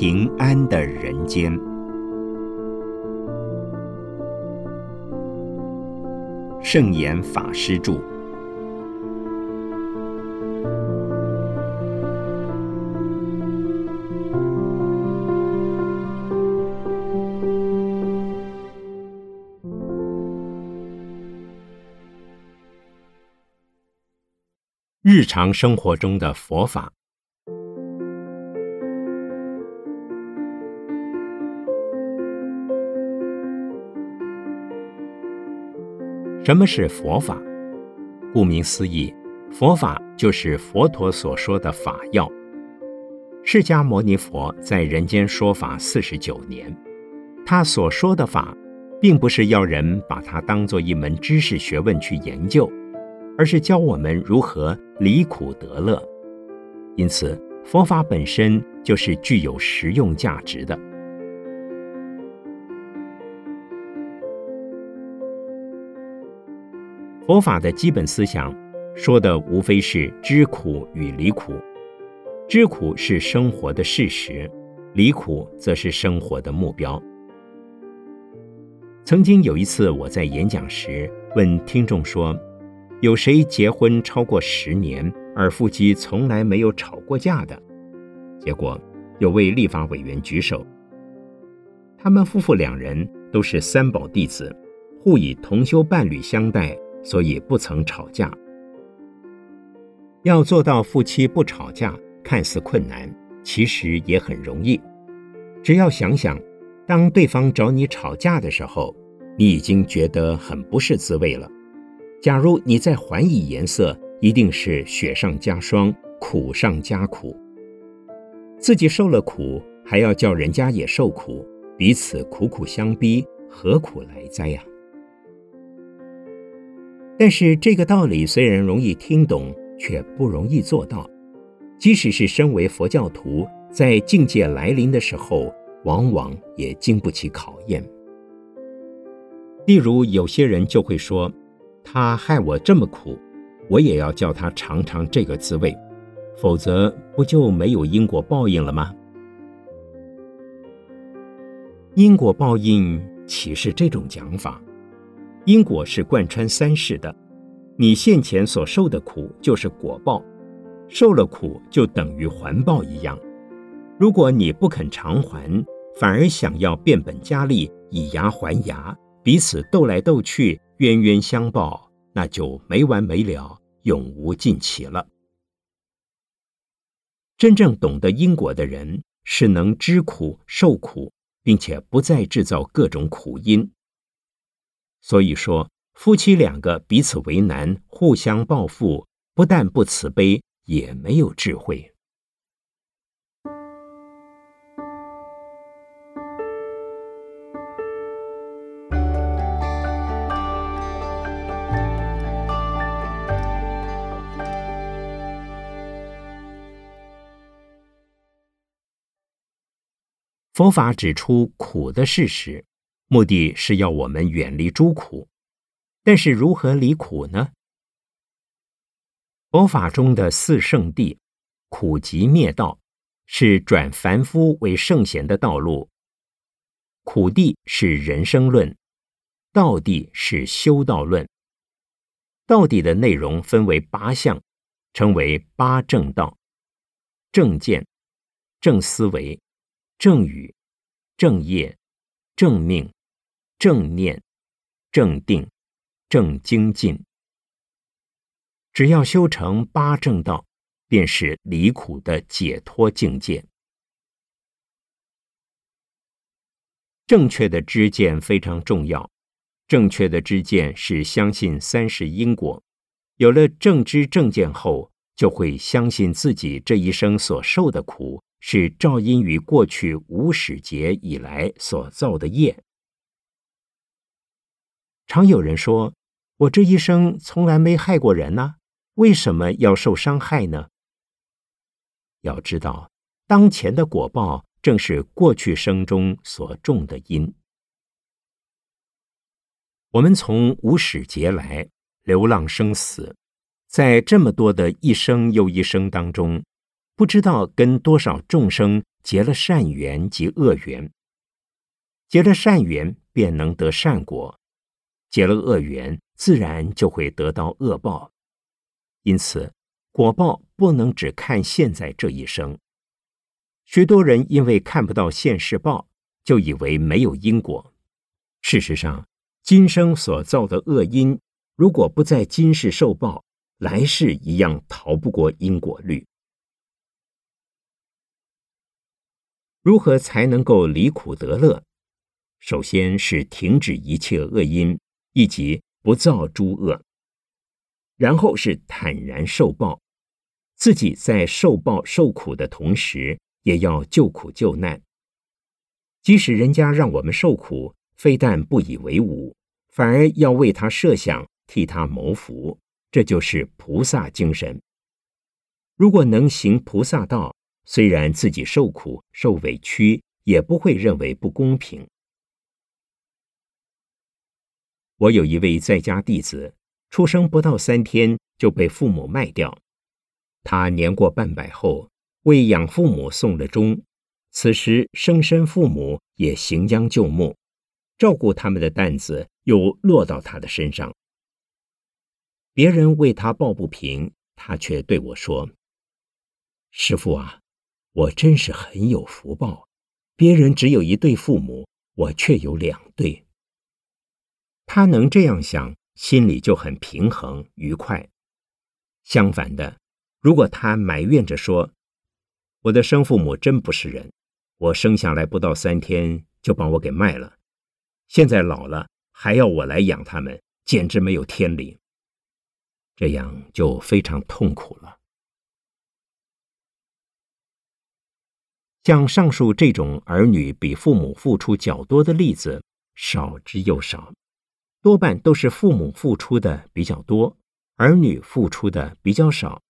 平安的人间。圣严法师著。日常生活中的佛法。什么是佛法？顾名思义，佛法就是佛陀所说的法要。释迦牟尼佛在人间说法四十九年，他所说的法，并不是要人把它当做一门知识学问去研究。而是教我们如何离苦得乐，因此佛法本身就是具有实用价值的。佛法的基本思想说的无非是知苦与离苦，知苦是生活的事实，离苦则是生活的目标。曾经有一次我在演讲时问听众说。有谁结婚超过十年，而夫妻从来没有吵过架的？结果有位立法委员举手，他们夫妇两人都是三宝弟子，互以同修伴侣相待，所以不曾吵架。要做到夫妻不吵架，看似困难，其实也很容易。只要想想，当对方找你吵架的时候，你已经觉得很不是滋味了。假如你再还以颜色，一定是雪上加霜，苦上加苦。自己受了苦，还要叫人家也受苦，彼此苦苦相逼，何苦来哉呀？但是这个道理虽然容易听懂，却不容易做到。即使是身为佛教徒，在境界来临的时候，往往也经不起考验。例如，有些人就会说。他害我这么苦，我也要叫他尝尝这个滋味，否则不就没有因果报应了吗？因果报应岂是这种讲法？因果是贯穿三世的，你现前所受的苦就是果报，受了苦就等于还报一样。如果你不肯偿还，反而想要变本加厉，以牙还牙，彼此斗来斗去。冤冤相报，那就没完没了，永无尽期了。真正懂得因果的人，是能知苦受苦，并且不再制造各种苦因。所以说，夫妻两个彼此为难，互相报复，不但不慈悲，也没有智慧。佛法指出苦的事实，目的是要我们远离诸苦。但是如何离苦呢？佛法中的四圣谛，苦集灭道，是转凡夫为圣贤的道路。苦谛是人生论，道谛是修道论。道谛的内容分为八项，称为八正道：正见、正思维。正语、正业、正命、正念、正定、正精进，只要修成八正道，便是离苦的解脱境界。正确的知见非常重要，正确的知见是相信三世因果。有了正知正见后，就会相信自己这一生所受的苦。是照因于过去无始劫以来所造的业。常有人说：“我这一生从来没害过人呢，为什么要受伤害呢？”要知道，当前的果报正是过去生中所种的因。我们从无始劫来流浪生死，在这么多的一生又一生当中。不知道跟多少众生结了善缘及恶缘。结了善缘，便能得善果；结了恶缘，自然就会得到恶报。因此，果报不能只看现在这一生。许多人因为看不到现世报，就以为没有因果。事实上，今生所造的恶因，如果不在今世受报，来世一样逃不过因果律。如何才能够离苦得乐？首先是停止一切恶因，以及不造诸恶。然后是坦然受报，自己在受报受苦的同时，也要救苦救难。即使人家让我们受苦，非但不以为忤，反而要为他设想，替他谋福，这就是菩萨精神。如果能行菩萨道，虽然自己受苦受委屈，也不会认为不公平。我有一位在家弟子。出生不到三天就被父母卖掉，他年过半百后为养父母送了终，此时生身父母也行将就木，照顾他们的担子又落到他的身上。别人为他抱不平，他却对我说：“师傅啊，我真是很有福报，别人只有一对父母，我却有两对。”他能这样想。心里就很平衡愉快。相反的，如果他埋怨着说：“我的生父母真不是人，我生下来不到三天就把我给卖了，现在老了还要我来养他们，简直没有天理。”这样就非常痛苦了。像上述这种儿女比父母付出较多的例子，少之又少。多半都是父母付出的比较多，儿女付出的比较少，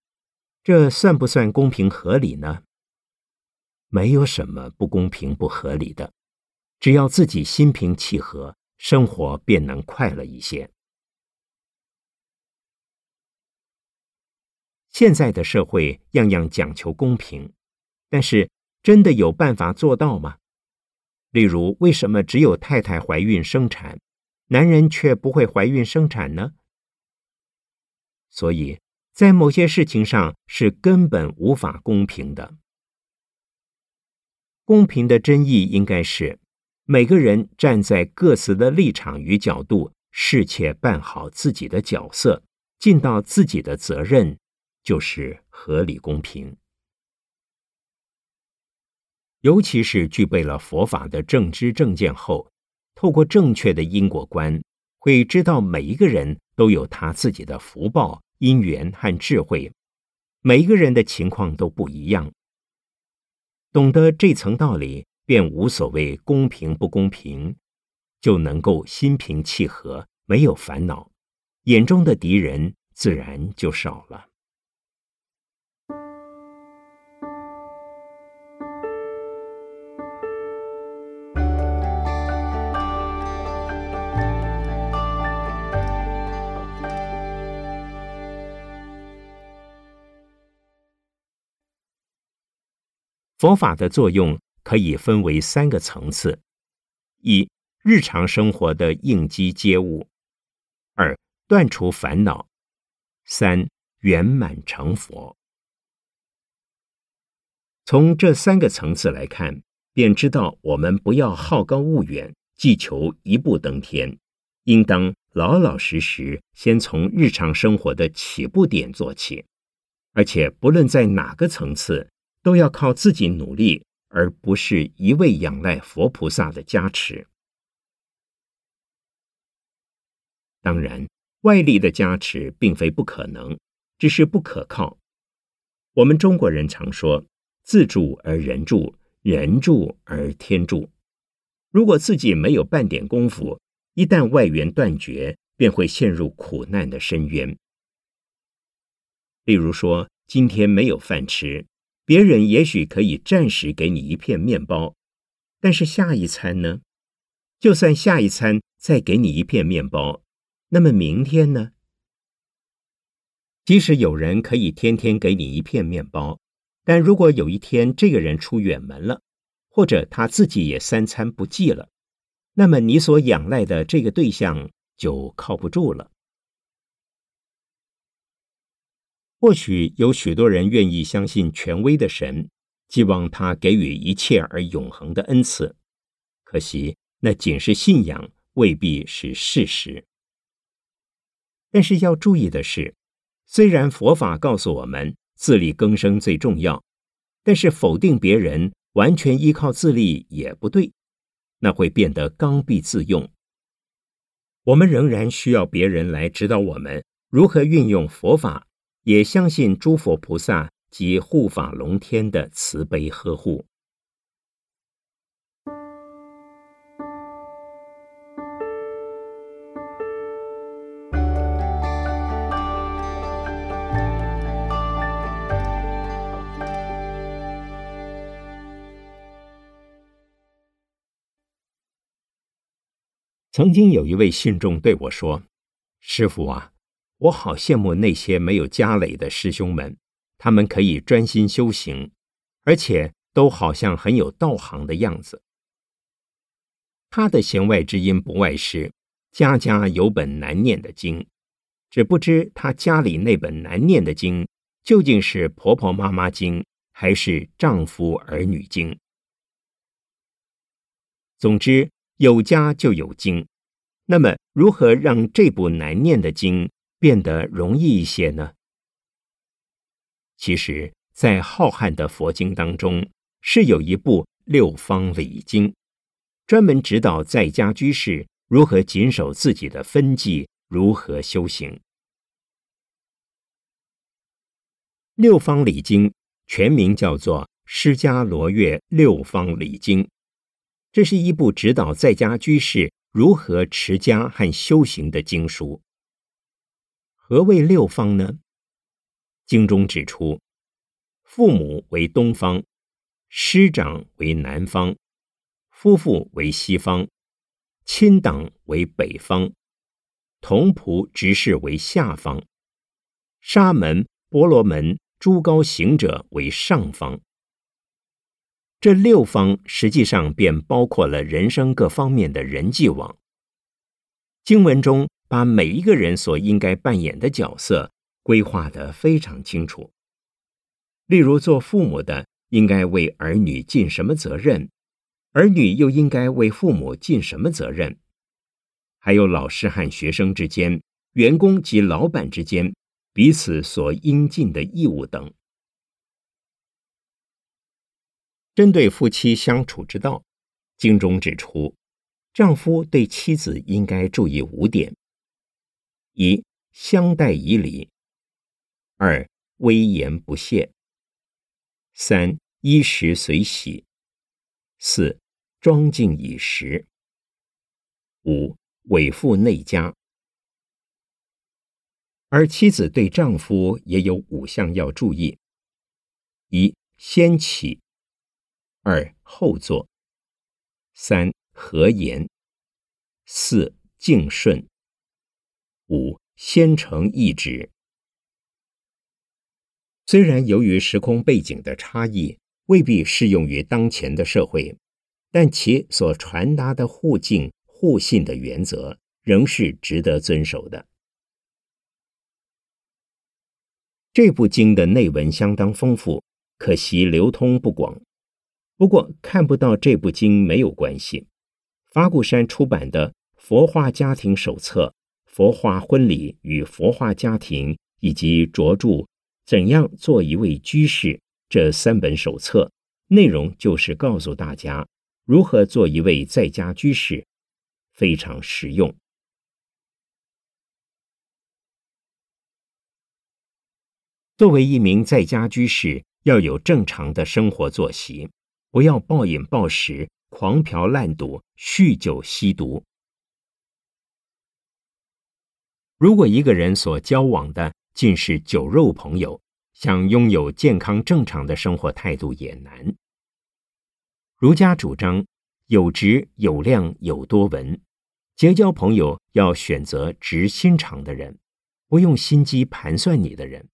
这算不算公平合理呢？没有什么不公平不合理的，只要自己心平气和，生活便能快乐一些。现在的社会样样讲求公平，但是真的有办法做到吗？例如，为什么只有太太怀孕生产？男人却不会怀孕生产呢，所以在某些事情上是根本无法公平的。公平的真意应该是每个人站在各自的立场与角度，适切办好自己的角色，尽到自己的责任，就是合理公平。尤其是具备了佛法的正知正见后。透过正确的因果观，会知道每一个人都有他自己的福报、因缘和智慧，每一个人的情况都不一样。懂得这层道理，便无所谓公平不公平，就能够心平气和，没有烦恼，眼中的敌人自然就少了。佛法的作用可以分为三个层次：一、日常生活的应机接物；二、断除烦恼；三、圆满成佛。从这三个层次来看，便知道我们不要好高骛远，既求一步登天，应当老老实实，先从日常生活的起步点做起，而且不论在哪个层次。都要靠自己努力，而不是一味仰赖佛菩萨的加持。当然，外力的加持并非不可能，只是不可靠。我们中国人常说“自助而人助，人助而天助”。如果自己没有半点功夫，一旦外援断绝，便会陷入苦难的深渊。例如说，今天没有饭吃。别人也许可以暂时给你一片面包，但是下一餐呢？就算下一餐再给你一片面包，那么明天呢？即使有人可以天天给你一片面包，但如果有一天这个人出远门了，或者他自己也三餐不继了，那么你所仰赖的这个对象就靠不住了。或许有许多人愿意相信权威的神，寄望他给予一切而永恒的恩赐，可惜那仅是信仰，未必是事实。但是要注意的是，虽然佛法告诉我们自力更生最重要，但是否定别人。完全依靠自力也不对，那会变得刚愎自用。我们仍然需要别人来指导我们如何运用佛法，也相信诸佛菩萨及护法龙天的慈悲呵护。曾经有一位信众对我说：“师傅啊，我好羡慕那些没有家累的师兄们，他们可以专心修行，而且都好像很有道行的样子。”他的弦外之音不外是家家有本难念的经，只不知他家里那本难念的经究竟是婆婆妈妈经还是丈夫儿女经。总之。有家就有经，那么如何让这部难念的经变得容易一些呢？其实，在浩瀚的佛经当中，是有一部六方礼经，专门指导在家居士如何谨守自己的分际，如何修行。六方礼经全名叫做《释迦罗越六方礼经》。这是一部指导在家居士如何持家和修行的经书。何谓六方呢？经中指出，父母为东方，师长为南方，夫妇为西方，亲党为北方，同仆执事为下方，沙门、婆罗门、诸高行者为上方。这六方实际上便包括了人生各方面的人际网。经文中把每一个人所应该扮演的角色规划得非常清楚。例如，做父母的应该为儿女尽什么责任，儿女又应该为父母尽什么责任？还有老师和学生之间、员工及老板之间彼此所应尽的义务等。针对夫妻相处之道，经中指出，丈夫对妻子应该注意五点：一、相待以礼；二、威严不懈；三、衣食随喜；四、庄敬以时；五、委妇内家。而妻子对丈夫也有五项要注意：一、先起。二后坐，三和言，四敬顺，五先成意志。虽然由于时空背景的差异，未必适用于当前的社会，但其所传达的互敬互信的原则，仍是值得遵守的。这部经的内文相当丰富，可惜流通不广。不过看不到这部经没有关系。法鼓山出版的《佛化家庭手册》《佛化婚礼与佛化家庭》以及着著《怎样做一位居士》这三本手册，内容就是告诉大家如何做一位在家居士，非常实用。作为一名在家居士，要有正常的生活作息。不要暴饮暴食、狂嫖滥赌、酗酒吸毒。如果一个人所交往的尽是酒肉朋友，想拥有健康正常的生活态度也难。儒家主张有直有量有多闻，结交朋友要选择直心肠的人，不用心机盘算你的人。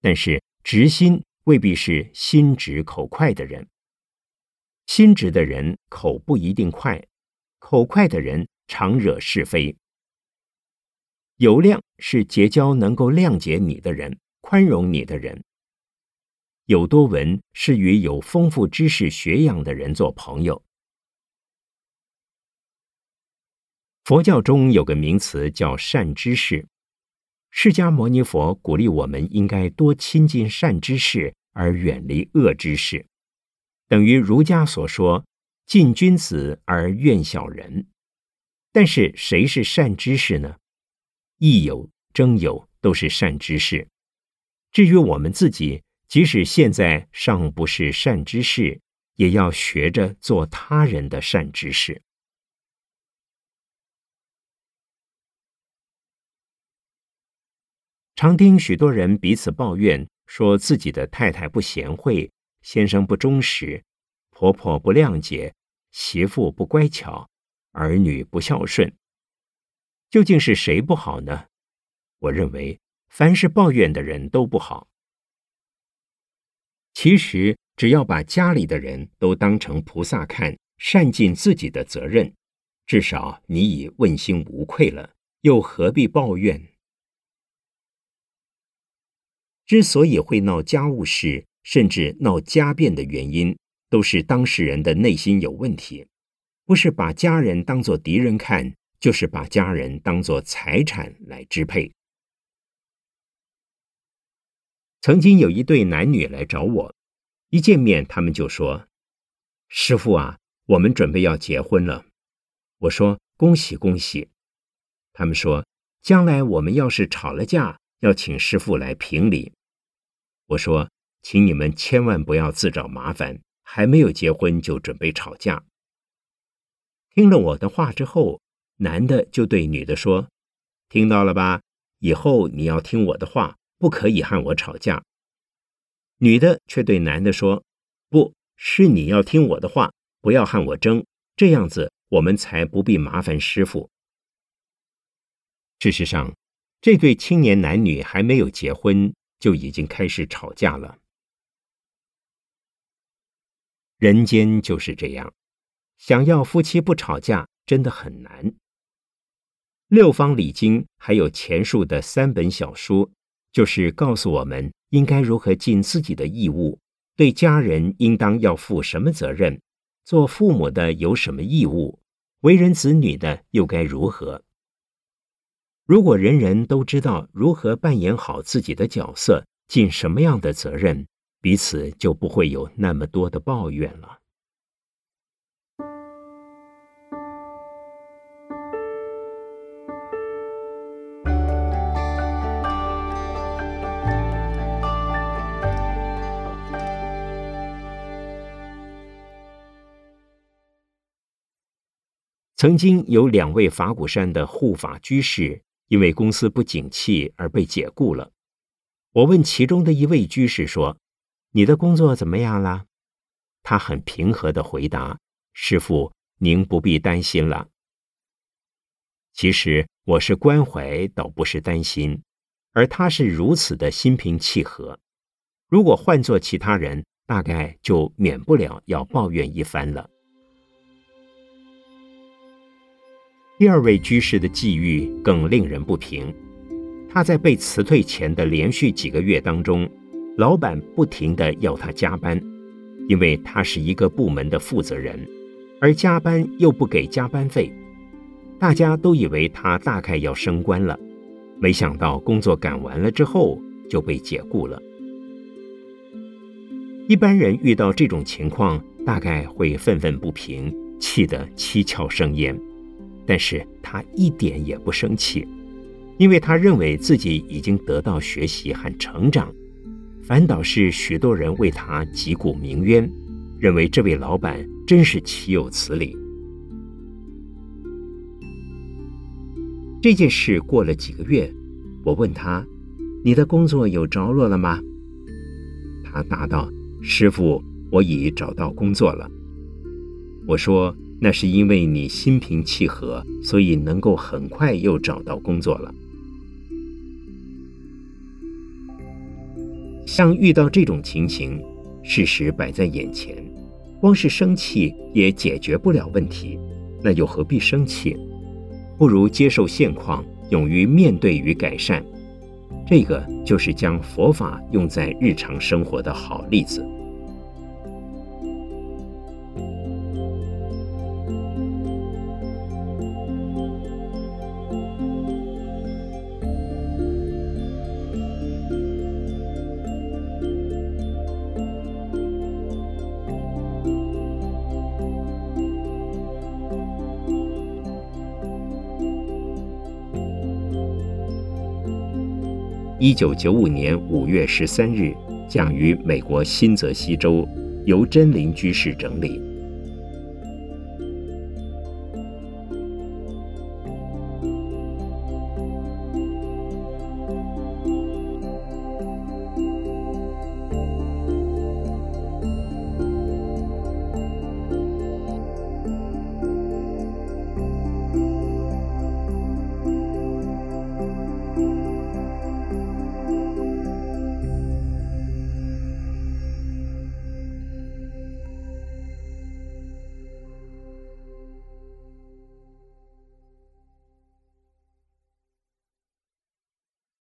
但是直心。未必是心直口快的人。心直的人口不一定快，口快的人常惹是非。有量是结交能够谅解你的人，宽容你的人。有多闻是与有丰富知识学养的人做朋友。佛教中有个名词叫善知识，释迦牟尼佛鼓励我们应该多亲近善知识，而远离恶知识，等于儒家所说“近君子而远小人”。但是谁是善知识呢？益友、争友都是善知识。至于我们自己，即使现在尚不是善知识，也要学着做他人的善知识。常听许多人彼此抱怨，说自己的太太不贤惠，先生不忠实，婆婆不谅解，媳妇不乖巧，儿女不孝顺。究竟是谁不好呢？我认为，凡是抱怨的人都不好。其实，只要把家里的人都当成菩萨看，善尽自己的责任，至少你已问心无愧了，又何必抱怨？之所以会闹家务事，甚至闹家变的原因，都是当事人的内心有问题，不是把家人当作敌人看，就是把家人当作财产来支配。曾经有一对男女来找我，一见面他们就说：“师傅啊，我们准备要结婚了。”我说：“恭喜恭喜。”他们说：“将来我们要是吵了架，要请师傅来评理。”我说：“请你们千万不要自找麻烦，还没有结婚就准备吵架。”听了我的话之后，男的就对女的说：“听到了吧？以后你要听我的话。”不可以和我吵架。女的却对男的说：“不是你要听我的话，不要和我争，这样子我们才不必麻烦师傅。”事实上，这对青年男女还没有结婚，就已经开始吵架了。人间就是这样，想要夫妻不吵架，真的很难。六方礼经还有前述的三本小书。就是告诉我们应该如何尽自己的义务，对家人应当要负什么责任，做父母的有什么义务，为人子女的又该如何？如果人人都知道如何扮演好自己的角色，尽什么样的责任，彼此就不会有那么多的抱怨了。曾经有两位法鼓山的护法居士，因为公司不景气而被解雇了。我问其中的一位居士说：“你的工作怎么样了？”他很平和的回答：“师傅，您不必担心了。”其实我是关怀，倒不是担心。而他是如此的心平气和，如果换做其他人，大概就免不了要抱怨一番了。第二位居士的际遇更令人不平。他在被辞退前的连续几个月当中，老板不停的要他加班，因为他是一个部门的负责人，而加班又不给加班费。大家都以为他大概要升官了，没想到工作赶完了之后就被解雇了。一般人遇到这种情况，大概会愤愤不平，气得七窍生烟。但是他一点也不生气，因为他认为自己已经得到学习和成长，反倒是许多人为他击鼓鸣冤，认为这位老板真是岂有此理。这件事过了几个月，我问他：“你的工作有着落了吗？”他答道：“师傅，我已找到工作了。”我说。那是因为你心平气和，所以能够很快又找到工作了。像遇到这种情形，事实摆在眼前，光是生气也解决不了问题，那又何必生气？不如接受现况，勇于面对与改善。这个就是将佛法用在日常生活的好例子。一九九五年五月十三日，讲于美国新泽西州，由真灵居士整理。